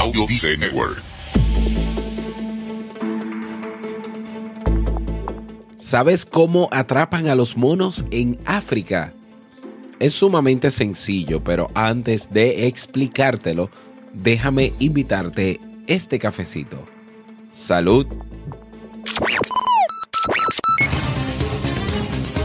Audio Network. ¿Sabes cómo atrapan a los monos en África? Es sumamente sencillo, pero antes de explicártelo, déjame invitarte este cafecito. Salud.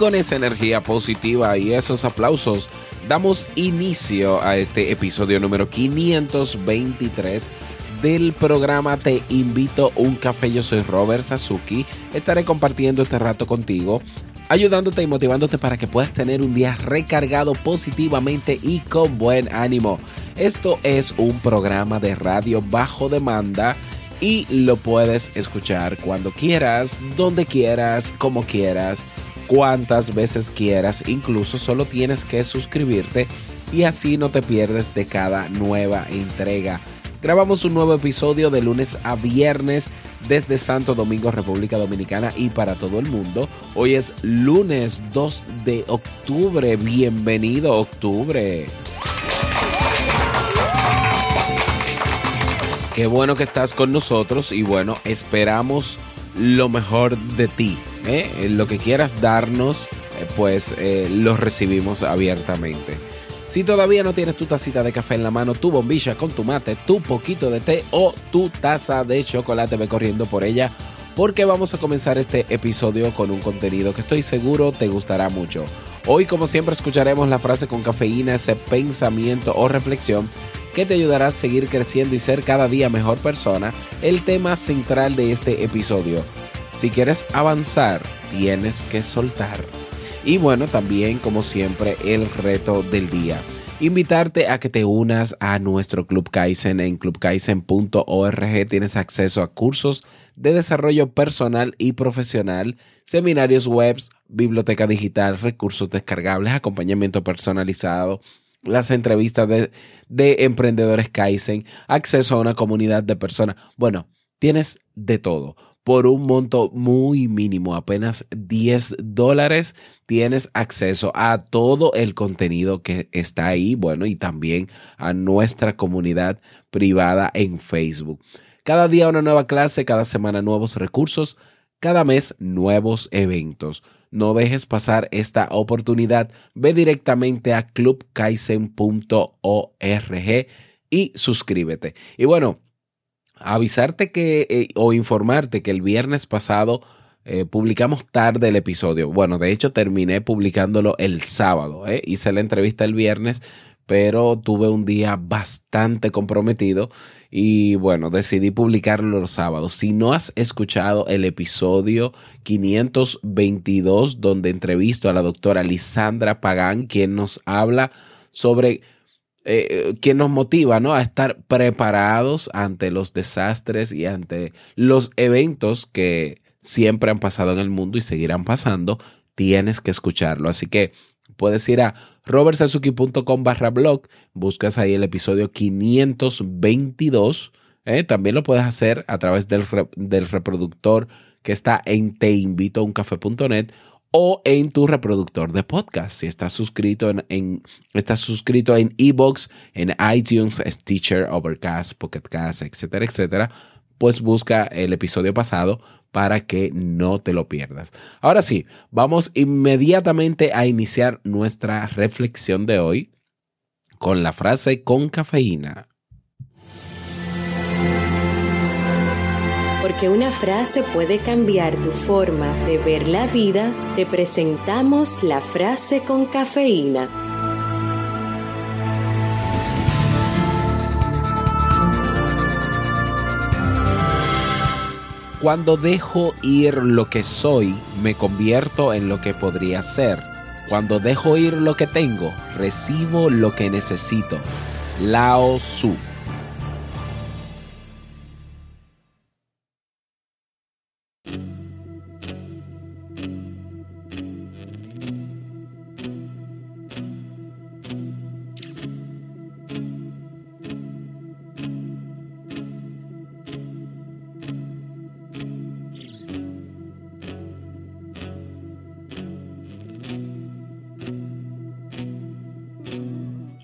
Con esa energía positiva y esos aplausos, damos inicio a este episodio número 523 del programa Te invito un café. Yo soy Robert Sasuki. Estaré compartiendo este rato contigo, ayudándote y motivándote para que puedas tener un día recargado positivamente y con buen ánimo. Esto es un programa de radio bajo demanda y lo puedes escuchar cuando quieras, donde quieras, como quieras cuantas veces quieras, incluso solo tienes que suscribirte y así no te pierdes de cada nueva entrega. Grabamos un nuevo episodio de lunes a viernes desde Santo Domingo, República Dominicana y para todo el mundo. Hoy es lunes 2 de octubre. Bienvenido octubre. Qué bueno que estás con nosotros y bueno, esperamos lo mejor de ti. ¿Eh? Lo que quieras darnos, eh, pues eh, lo recibimos abiertamente. Si todavía no tienes tu tacita de café en la mano, tu bombilla con tu mate, tu poquito de té o tu taza de chocolate, ve corriendo por ella porque vamos a comenzar este episodio con un contenido que estoy seguro te gustará mucho. Hoy, como siempre, escucharemos la frase con cafeína, ese pensamiento o reflexión que te ayudará a seguir creciendo y ser cada día mejor persona, el tema central de este episodio. Si quieres avanzar, tienes que soltar. Y bueno, también como siempre, el reto del día. Invitarte a que te unas a nuestro Club Kaizen en clubkaizen.org. Tienes acceso a cursos de desarrollo personal y profesional, seminarios webs, biblioteca digital, recursos descargables, acompañamiento personalizado, las entrevistas de, de emprendedores Kaizen, acceso a una comunidad de personas. Bueno, tienes de todo. Por un monto muy mínimo, apenas 10 dólares, tienes acceso a todo el contenido que está ahí, bueno, y también a nuestra comunidad privada en Facebook. Cada día una nueva clase, cada semana nuevos recursos, cada mes nuevos eventos. No dejes pasar esta oportunidad. Ve directamente a clubkaisen.org y suscríbete. Y bueno, avisarte que eh, o informarte que el viernes pasado eh, publicamos tarde el episodio. Bueno, de hecho terminé publicándolo el sábado. ¿eh? Hice la entrevista el viernes, pero tuve un día bastante comprometido y bueno, decidí publicarlo los sábados. Si no has escuchado el episodio 522 donde entrevisto a la doctora Lisandra Pagán, quien nos habla sobre eh, quien nos motiva ¿no? a estar preparados ante los desastres y ante los eventos que siempre han pasado en el mundo y seguirán pasando, tienes que escucharlo. Así que puedes ir a robertsazuki.com barra blog, buscas ahí el episodio 522. ¿eh? También lo puedes hacer a través del, del reproductor que está en teinvitouncafe.net o en tu reproductor de podcast. Si estás suscrito en, en estás suscrito en iBox, en iTunes, Stitcher, Overcast, Pocket Cast, etcétera, etcétera, pues busca el episodio pasado para que no te lo pierdas. Ahora sí, vamos inmediatamente a iniciar nuestra reflexión de hoy con la frase con cafeína. Que una frase puede cambiar tu forma de ver la vida, te presentamos la frase con cafeína. Cuando dejo ir lo que soy, me convierto en lo que podría ser. Cuando dejo ir lo que tengo, recibo lo que necesito. Lao Su.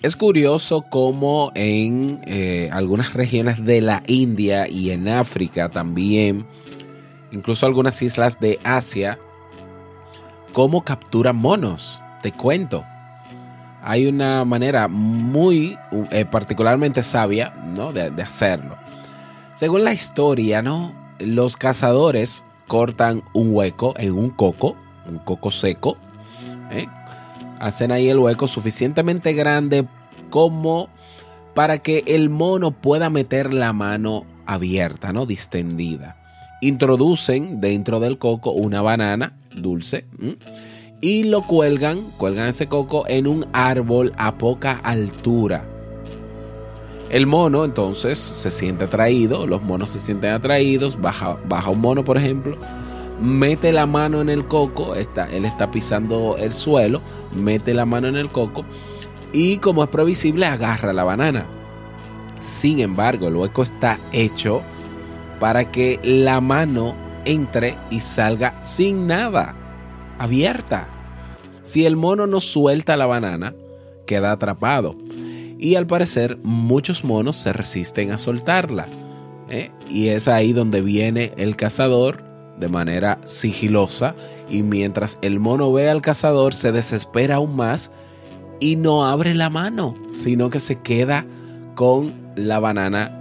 Es curioso cómo en eh, algunas regiones de la India y en África también, incluso algunas islas de Asia, cómo capturan monos. Te cuento. Hay una manera muy eh, particularmente sabia ¿no? de, hacerlo. Según la historia, ¿no? los cazadores cortan un hueco en un coco, un coco seco, ¿eh? Hacen ahí el hueco suficientemente grande como para que el mono pueda meter la mano abierta, ¿no? Distendida. Introducen dentro del coco una banana dulce y lo cuelgan, cuelgan ese coco en un árbol a poca altura. El mono entonces se siente atraído, los monos se sienten atraídos, baja, baja un mono por ejemplo, mete la mano en el coco, está, él está pisando el suelo, mete la mano en el coco y como es previsible agarra la banana. Sin embargo, el hueco está hecho para que la mano entre y salga sin nada, abierta. Si el mono no suelta la banana, queda atrapado. Y al parecer muchos monos se resisten a soltarla. ¿eh? Y es ahí donde viene el cazador de manera sigilosa y mientras el mono ve al cazador se desespera aún más y no abre la mano, sino que se queda con la banana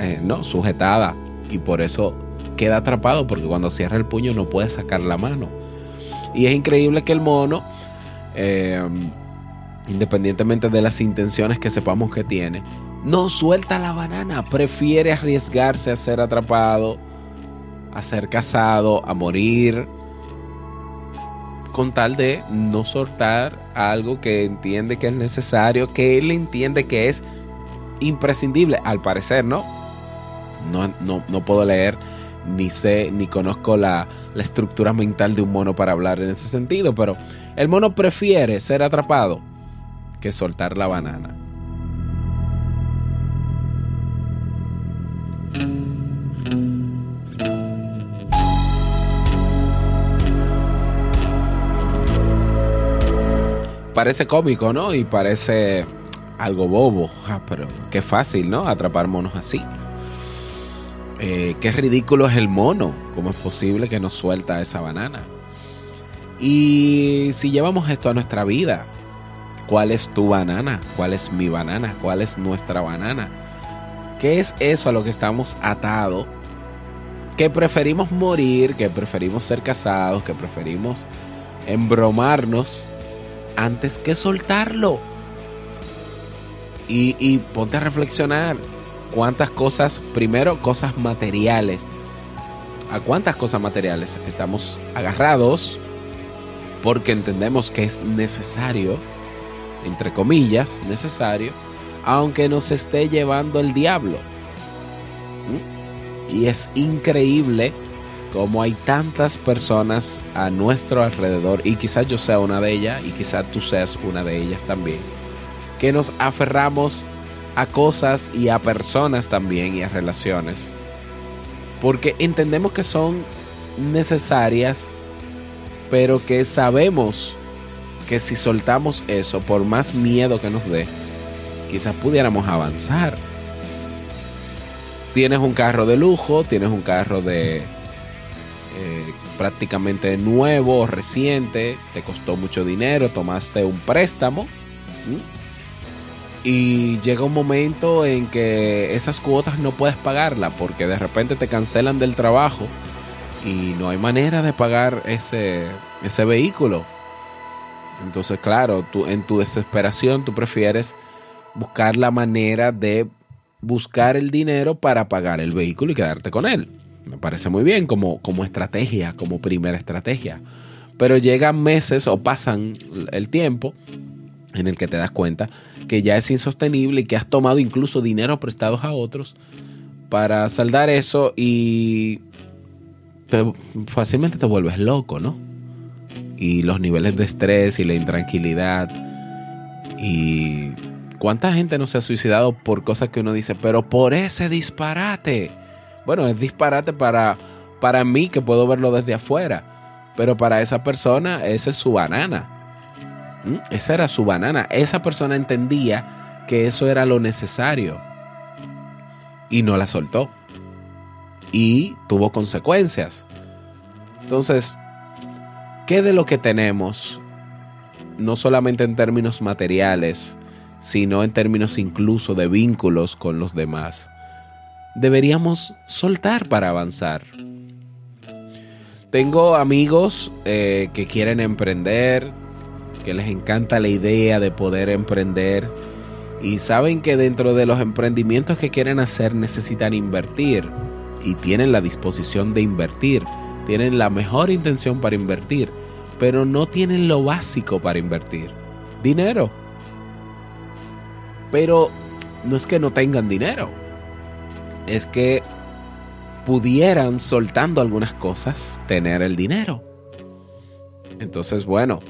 eh, no sujetada y por eso queda atrapado porque cuando cierra el puño no puede sacar la mano. Y es increíble que el mono, eh, independientemente de las intenciones que sepamos que tiene, no suelta la banana, prefiere arriesgarse a ser atrapado a ser casado, a morir, con tal de no soltar algo que entiende que es necesario, que él entiende que es imprescindible, al parecer, ¿no? No, no, no puedo leer, ni sé, ni conozco la, la estructura mental de un mono para hablar en ese sentido, pero el mono prefiere ser atrapado que soltar la banana. Parece cómico, ¿no? Y parece algo bobo, ah, pero qué fácil, ¿no? Atrapar monos así. Eh, qué ridículo es el mono. ¿Cómo es posible que nos suelta esa banana? Y si llevamos esto a nuestra vida, ¿cuál es tu banana? ¿Cuál es mi banana? ¿Cuál es nuestra banana? ¿Qué es eso a lo que estamos atados? Que preferimos morir, que preferimos ser casados, que preferimos embromarnos antes que soltarlo. Y, ponte a reflexionar cuántas cosas, primero cosas materiales, a cuántas cosas materiales estamos agarrados porque entendemos que es necesario, entre comillas, necesario, aunque nos esté llevando el diablo. ¿Mm? Y es increíble como hay tantas personas a nuestro alrededor, y quizás yo sea una de ellas, y quizás tú seas una de ellas también, que nos aferramos a cosas y a personas también y a relaciones, porque entendemos que son necesarias, pero que sabemos que si soltamos eso, por más miedo que nos dé, quizás pudiéramos avanzar. Tienes un carro de lujo, tienes un carro de eh, prácticamente nuevo, reciente, te costó mucho dinero, tomaste un préstamo y llega un momento en que esas cuotas no puedes pagarlas porque de repente te cancelan del trabajo y no hay manera de pagar ese, ese vehículo. Entonces, claro, tú, en tu desesperación tú prefieres buscar la manera de buscar el dinero para pagar el vehículo y quedarte con él. Me parece muy bien como, como estrategia, como primera estrategia. Pero llegan meses o pasan el tiempo en el que te das cuenta que ya es insostenible y que has tomado incluso dinero prestados a otros para saldar eso y fácilmente te vuelves loco, ¿no? Y los niveles de estrés y la intranquilidad y cuánta gente no se ha suicidado por cosas que uno dice, pero por ese disparate. Bueno, es disparate para, para mí que puedo verlo desde afuera, pero para esa persona esa es su banana. ¿Mm? Esa era su banana. Esa persona entendía que eso era lo necesario y no la soltó. Y tuvo consecuencias. Entonces, ¿qué de lo que tenemos, no solamente en términos materiales, sino en términos incluso de vínculos con los demás, deberíamos soltar para avanzar? Tengo amigos eh, que quieren emprender, que les encanta la idea de poder emprender y saben que dentro de los emprendimientos que quieren hacer necesitan invertir y tienen la disposición de invertir, tienen la mejor intención para invertir, pero no tienen lo básico para invertir, dinero. Pero no es que no tengan dinero, es que pudieran, soltando algunas cosas, tener el dinero. Entonces, bueno,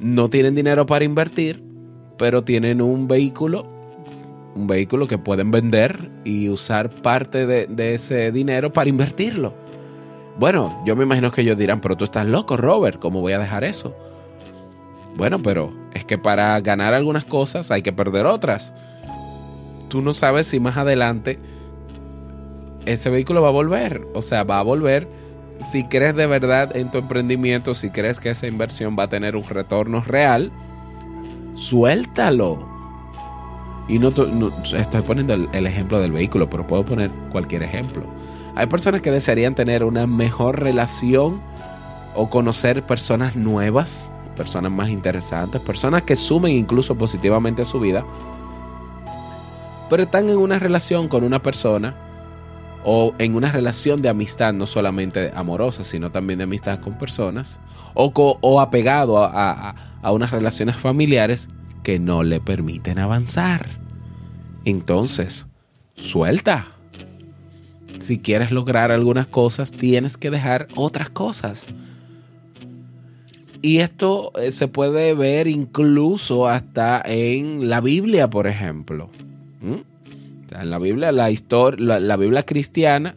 no tienen dinero para invertir, pero tienen un vehículo, un vehículo que pueden vender y usar parte de, ese dinero para invertirlo. Bueno, yo me imagino que ellos dirán, pero tú estás loco, Robert, ¿cómo voy a dejar eso? Bueno, pero es que para ganar algunas cosas hay que perder otras. Tú no sabes si más adelante ese vehículo va a volver. O sea, va a volver si crees de verdad en tu emprendimiento, si crees que esa inversión va a tener un retorno real, suéltalo. Y no, estoy poniendo el, ejemplo del vehículo, pero puedo poner cualquier ejemplo. Hay personas que desearían tener una mejor relación o conocer personas nuevas, personas más interesantes, personas que sumen incluso positivamente a su vida, pero están en una relación con una persona o en una relación de amistad, no solamente amorosa, sino también de amistad con personas, o, o apegado a, a unas relaciones familiares que no le permiten avanzar. Entonces, suelta. Si quieres lograr algunas cosas, tienes que dejar otras cosas. Y esto eh, se puede ver incluso hasta en la Biblia, por ejemplo. ¿Mm? En la Biblia, la historia, la, Biblia cristiana,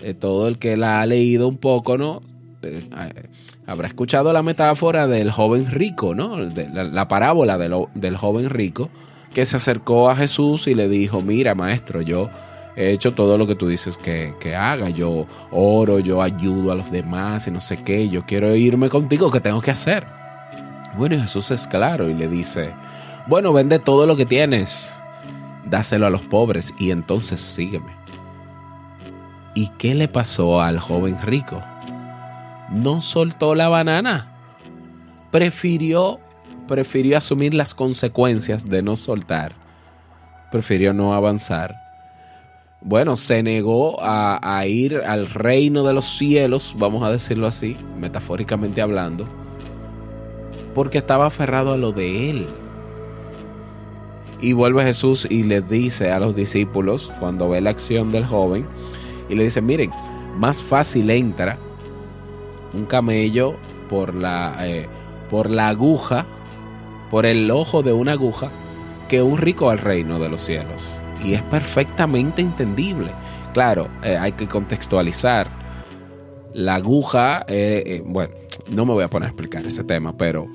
eh, todo el que la ha leído un poco, ¿no? Eh, eh, habrá escuchado la metáfora del joven rico, ¿no? la, parábola del joven rico que se acercó a Jesús y le dijo, mira maestro, yo he hecho todo lo que tú dices que, que, haga, yo oro, yo ayudo a los demás y no sé qué, yo quiero irme contigo, ¿qué tengo que hacer? Bueno, y Jesús es claro y le dice, bueno, vende todo lo que tienes dáselo a los pobres y entonces sígueme. ¿Y qué le pasó al joven rico? No soltó la banana. Prefirió, prefirió asumir las consecuencias de no soltar. Prefirió no avanzar. Bueno, se negó a, a ir al reino de los cielos, vamos a decirlo así, metafóricamente hablando, porque estaba aferrado a lo de él y vuelve Jesús y le dice a los discípulos, cuando ve la acción del joven, y le dice, miren, más fácil entra un camello por la, eh, por la aguja, por el ojo de una aguja, que un rico al reino de los cielos. Y es perfectamente entendible. Claro, eh, hay que contextualizar. La aguja, eh, bueno, no me voy a poner a explicar ese tema, pero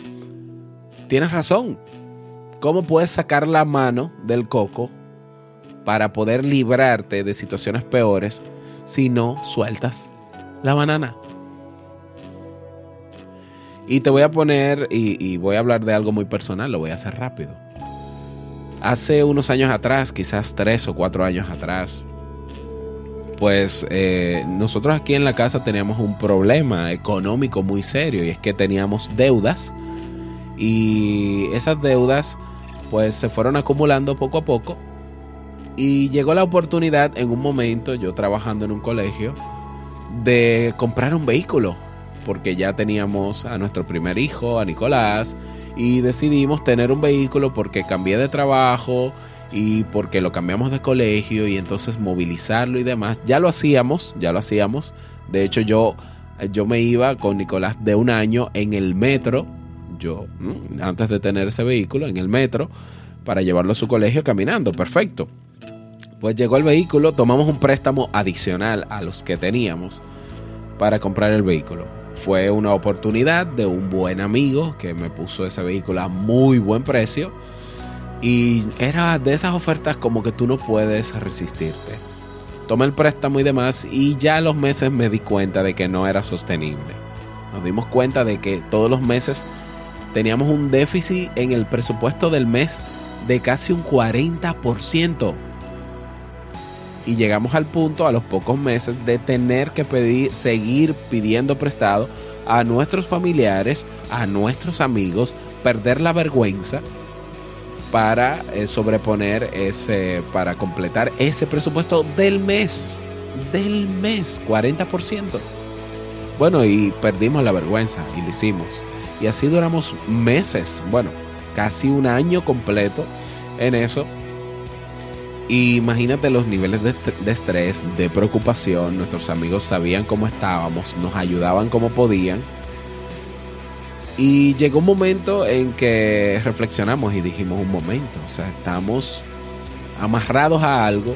tienes razón. ¿Cómo puedes sacar la mano del coco para poder librarte de situaciones peores si no sueltas la banana? Y te voy a poner, y, voy a hablar de algo muy personal, lo voy a hacer rápido. Hace unos años atrás, quizás tres o cuatro años atrás, pues eh, nosotros aquí en la casa teníamos un problema económico muy serio y es que teníamos deudas y esas deudas pues se fueron acumulando poco a poco y llegó la oportunidad en un momento, yo trabajando en un colegio, de comprar un vehículo porque ya teníamos a nuestro primer hijo, a Nicolás, y decidimos tener un vehículo porque cambié de trabajo y porque lo cambiamos de colegio y entonces movilizarlo y demás. Ya lo hacíamos, ya lo hacíamos. De hecho yo, yo me iba con Nicolás de un año en el metro, yo antes de tener ese vehículo, en el metro, para llevarlo a su colegio caminando. Perfecto. Pues llegó el vehículo, tomamos un préstamo adicional a los que teníamos para comprar el vehículo. Fue una oportunidad de un buen amigo que me puso ese vehículo a muy buen precio. Y era de esas ofertas como que tú no puedes resistirte. Tomé el préstamo y demás y ya los meses me di cuenta de que no era sostenible. Nos dimos cuenta de que todos los meses teníamos un déficit en el presupuesto del mes de casi un 40% y llegamos al punto a los pocos meses de tener que pedir, seguir pidiendo prestado a nuestros familiares, a nuestros amigos, perder la vergüenza para eh, sobreponer ese, para completar ese presupuesto del mes, del mes, 40%. Bueno, y perdimos la vergüenza y lo hicimos. Y así duramos meses, bueno, casi un año completo en eso imagínate los niveles de, estrés, de preocupación. Nuestros amigos sabían cómo estábamos, nos ayudaban como podían. Y llegó un momento en que reflexionamos y dijimos un momento, o sea, estamos amarrados a algo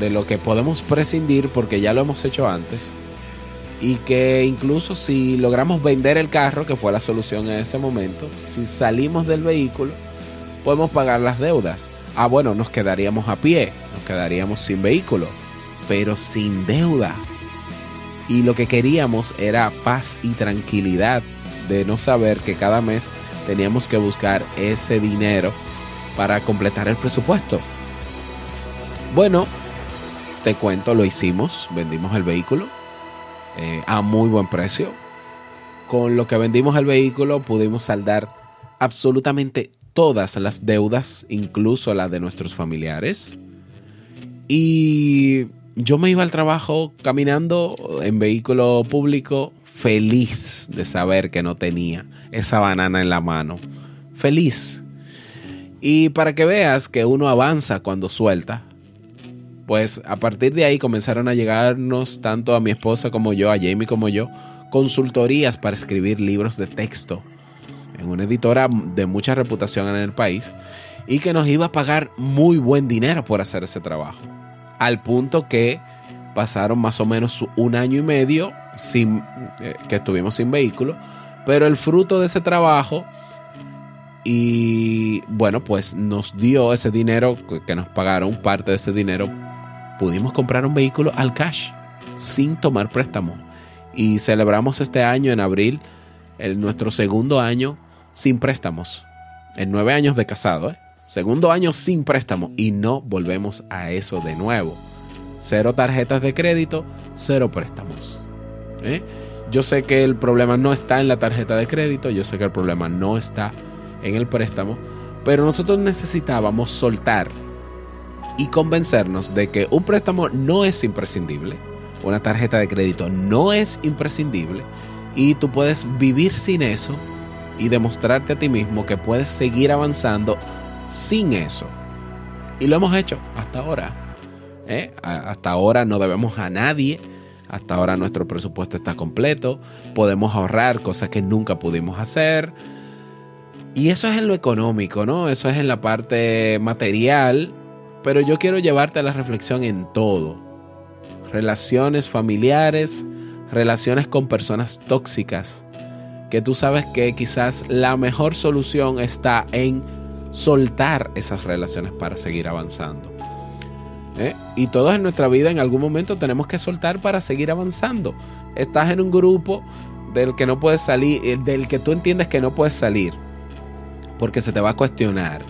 de lo que podemos prescindir porque ya lo hemos hecho antes. Y que incluso si logramos vender el carro, que fue la solución en ese momento, si salimos del vehículo, podemos pagar las deudas ah, bueno, nos quedaríamos a pie, nos quedaríamos sin vehículo, pero sin deuda. Y lo que queríamos era paz y tranquilidad de no saber que cada mes teníamos que buscar ese dinero para completar el presupuesto. Bueno, te cuento, lo hicimos, vendimos el vehículo eh, a muy buen precio. Con lo que vendimos el vehículo pudimos saldar absolutamente todas las deudas, incluso las de nuestros familiares. Y yo me iba al trabajo caminando en vehículo público feliz de saber que no tenía esa banana en la mano. Feliz. Y para que veas que uno avanza cuando suelta, pues a partir de ahí comenzaron a llegarnos tanto a mi esposa como yo, a Jamie como yo, consultorías para escribir libros de texto en una editora de mucha reputación en el país y que nos iba a pagar muy buen dinero por hacer ese trabajo. Al punto que pasaron más o menos un año y medio sin, eh, que estuvimos sin vehículo, pero el fruto de ese trabajo y bueno, pues nos dio ese dinero que nos pagaron, parte de ese dinero, pudimos comprar un vehículo al cash sin tomar préstamo. Y celebramos este año en abril, el, nuestro segundo año sin préstamos. En nueve años de casado, ¿eh? Segundo año sin préstamo y no volvemos a eso de nuevo. Cero tarjetas de crédito, cero préstamos. ¿eh? Yo sé que el problema no está en la tarjeta de crédito, yo sé que el problema no está en el préstamo, pero nosotros necesitábamos soltar y convencernos de que un préstamo no es imprescindible, una tarjeta de crédito no es imprescindible y tú puedes vivir sin eso y demostrarte a ti mismo que puedes seguir avanzando sin eso. Y lo hemos hecho hasta ahora. ¿eh? Hasta ahora no debemos a nadie. Hasta ahora nuestro presupuesto está completo. Podemos ahorrar cosas que nunca pudimos hacer. Y eso es en lo económico, ¿no? Eso es en la parte material. Pero yo quiero llevarte a la reflexión en todo. Relaciones familiares, relaciones con personas tóxicas, que tú sabes que quizás la mejor solución está en soltar esas relaciones para seguir avanzando. ¿Eh? Y todos en nuestra vida en algún momento tenemos que soltar para seguir avanzando. Estás en un grupo del que no puedes salir, eh, del que tú entiendes que no puedes salir, porque se te va a cuestionar,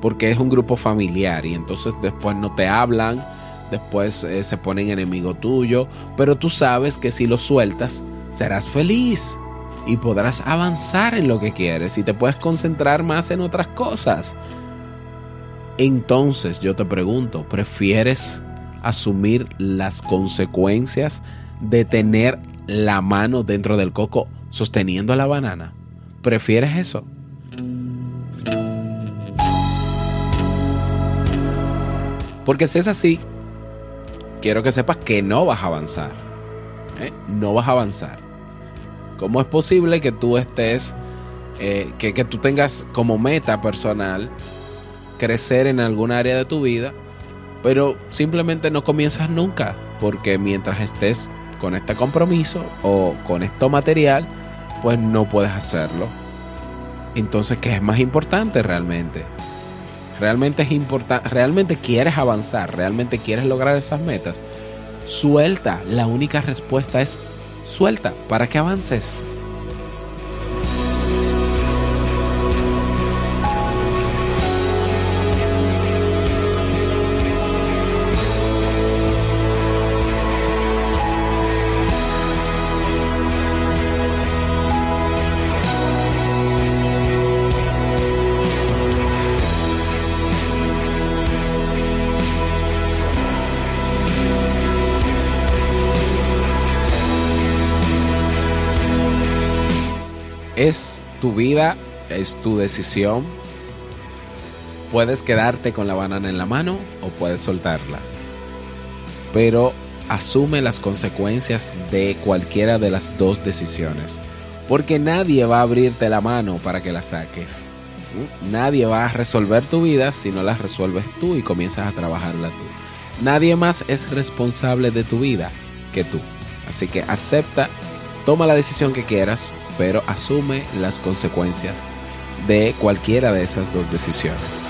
porque es un grupo familiar y entonces después no te hablan, después eh, se ponen enemigo tuyo, pero tú sabes que si lo sueltas serás feliz y podrás avanzar en lo que quieres y te puedes concentrar más en otras cosas. Entonces yo te pregunto, ¿prefieres asumir las consecuencias de tener la mano dentro del coco sosteniendo la banana? ¿Prefieres eso? Porque si es así, quiero que sepas que no vas a avanzar. ¿eh? No vas a avanzar. ¿Cómo es posible que tú estés, eh, que, que tú tengas como meta personal crecer en algún área de tu vida, pero simplemente no comienzas nunca? Porque mientras estés con este compromiso o con esto material, pues no puedes hacerlo. Entonces, ¿qué es más importante realmente? Realmente es importante, realmente quieres avanzar, realmente quieres lograr esas metas, suelta. La única respuesta es suelta para que avances. Es tu vida, es tu decisión. Puedes quedarte con la banana en la mano o puedes soltarla. Pero asume las consecuencias de cualquiera de las dos decisiones. Porque nadie va a abrirte la mano para que la saques. Nadie va a resolver tu vida si no la resuelves tú y comienzas a trabajarla tú. Nadie más es responsable de tu vida que tú. Así que acepta, toma la decisión que quieras, pero asume las consecuencias de cualquiera de esas dos decisiones.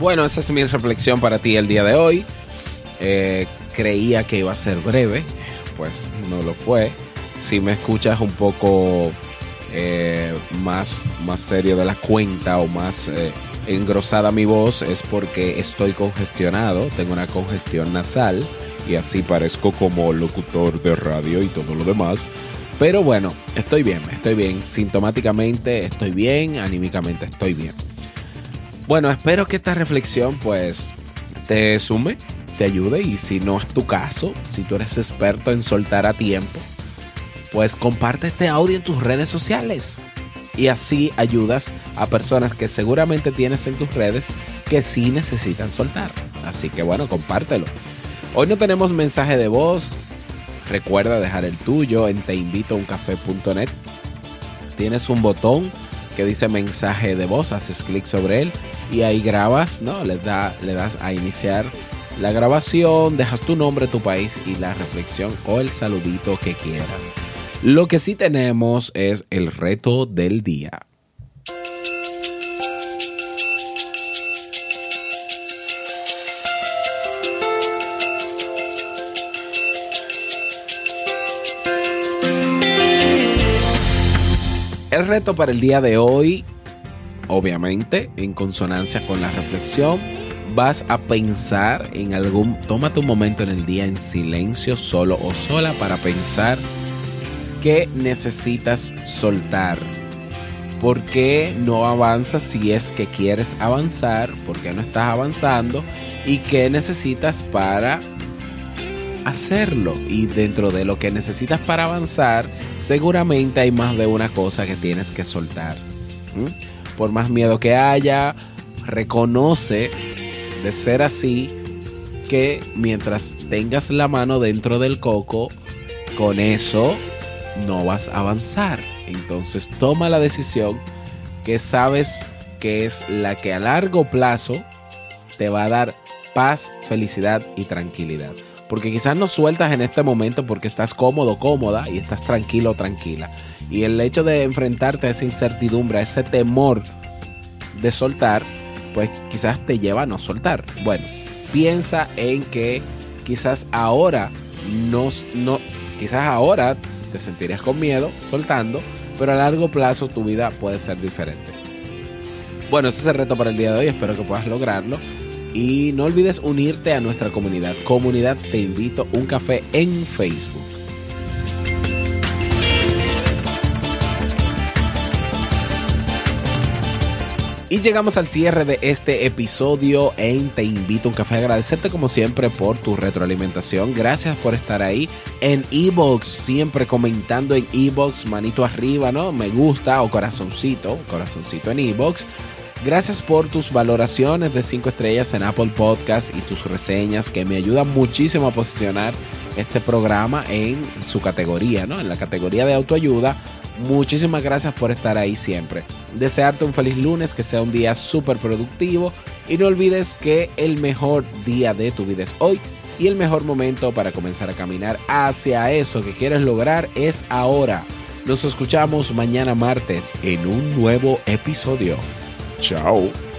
Bueno, esa es mi reflexión para ti el día de hoy. Eh, creía que iba a ser breve, pues no lo fue si me escuchas un poco eh, más, más serio de la cuenta o más eh, engrosada mi voz es porque estoy congestionado, tengo una congestión nasal y así parezco como locutor de radio y todo lo demás. Pero bueno, estoy bien, estoy bien. Sintomáticamente estoy bien, anímicamente estoy bien. Bueno, espero que esta reflexión pues te sume, te ayude y si no es tu caso, si tú eres experto en soltar a tiempo, pues comparte este audio en tus redes sociales. Y así ayudas a personas que seguramente tienes en tus redes que sí necesitan soltar. Así que bueno, compártelo. Hoy no tenemos mensaje de voz. Recuerda dejar el tuyo en teinvitouncafé.net. Tienes un botón que dice mensaje de voz, haces clic sobre él y ahí grabas, ¿no? Le, da, le das a iniciar la grabación, dejas tu nombre, tu país y la reflexión o el saludito que quieras. Lo que sí tenemos es el reto del día. El reto para el día de hoy, obviamente, en consonancia con la reflexión, vas a pensar en algún, tómate un momento en el día en silencio, solo o sola, para pensar ¿Qué necesitas soltar? ¿Por qué no avanzas si es que quieres avanzar? ¿Por qué no estás avanzando? ¿Y qué necesitas para hacerlo? Y dentro de lo que necesitas para avanzar, seguramente hay más de una cosa que tienes que soltar. Por más miedo que haya, reconoce de ser así que mientras tengas la mano dentro del coco, con eso no vas a avanzar. Entonces toma la decisión que sabes que es la que a largo plazo te va a dar paz, felicidad y tranquilidad. Porque quizás no sueltas en este momento porque estás cómodo, cómoda y estás tranquilo, tranquila. Y el hecho de enfrentarte a esa incertidumbre, a ese temor de soltar, pues quizás te lleva a no soltar. Bueno, piensa en que quizás ahora no, no quizás ahora te sentirías con miedo soltando, pero a largo plazo tu vida puede ser diferente. Bueno, ese es el reto para el día de hoy, espero que puedas lograrlo. Y no olvides unirte a nuestra comunidad. Comunidad Te Invito un café en Facebook. Y llegamos al cierre de este episodio en Te Invito a un Café. Agradecerte como siempre por tu retroalimentación. Gracias por estar ahí en Ebox, siempre comentando en Ebox, manito arriba, ¿no? Me gusta o corazoncito, corazoncito en Ebox. Gracias por tus valoraciones de 5 estrellas en Apple Podcast y tus reseñas que me ayudan muchísimo a posicionar este programa en su categoría, ¿no? En la categoría de autoayuda Muchísimas gracias por estar ahí siempre. Desearte un feliz lunes, que sea un día súper productivo y no olvides que el mejor día de tu vida es hoy y el mejor momento para comenzar a caminar hacia eso que quieres lograr es ahora. Nos escuchamos mañana martes en un nuevo episodio. Chao.